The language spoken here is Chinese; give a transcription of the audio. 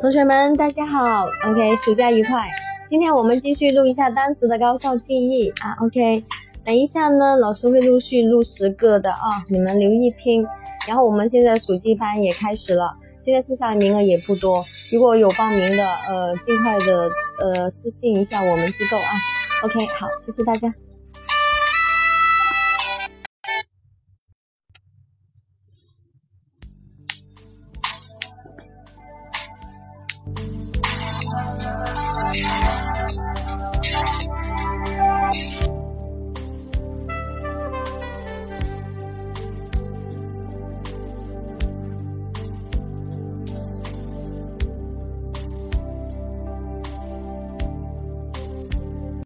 同学们大家好。Ok 暑假愉快。今天我们继续录一下单词的高效记忆。啊 ok 等一下呢老师会陆续录十个的啊你们留意听。然后我们现在暑期班也开始了。现在剩下的名额也不多。如果有报名的呃尽快的呃私信一下我们机构啊。Ok 好谢谢大家。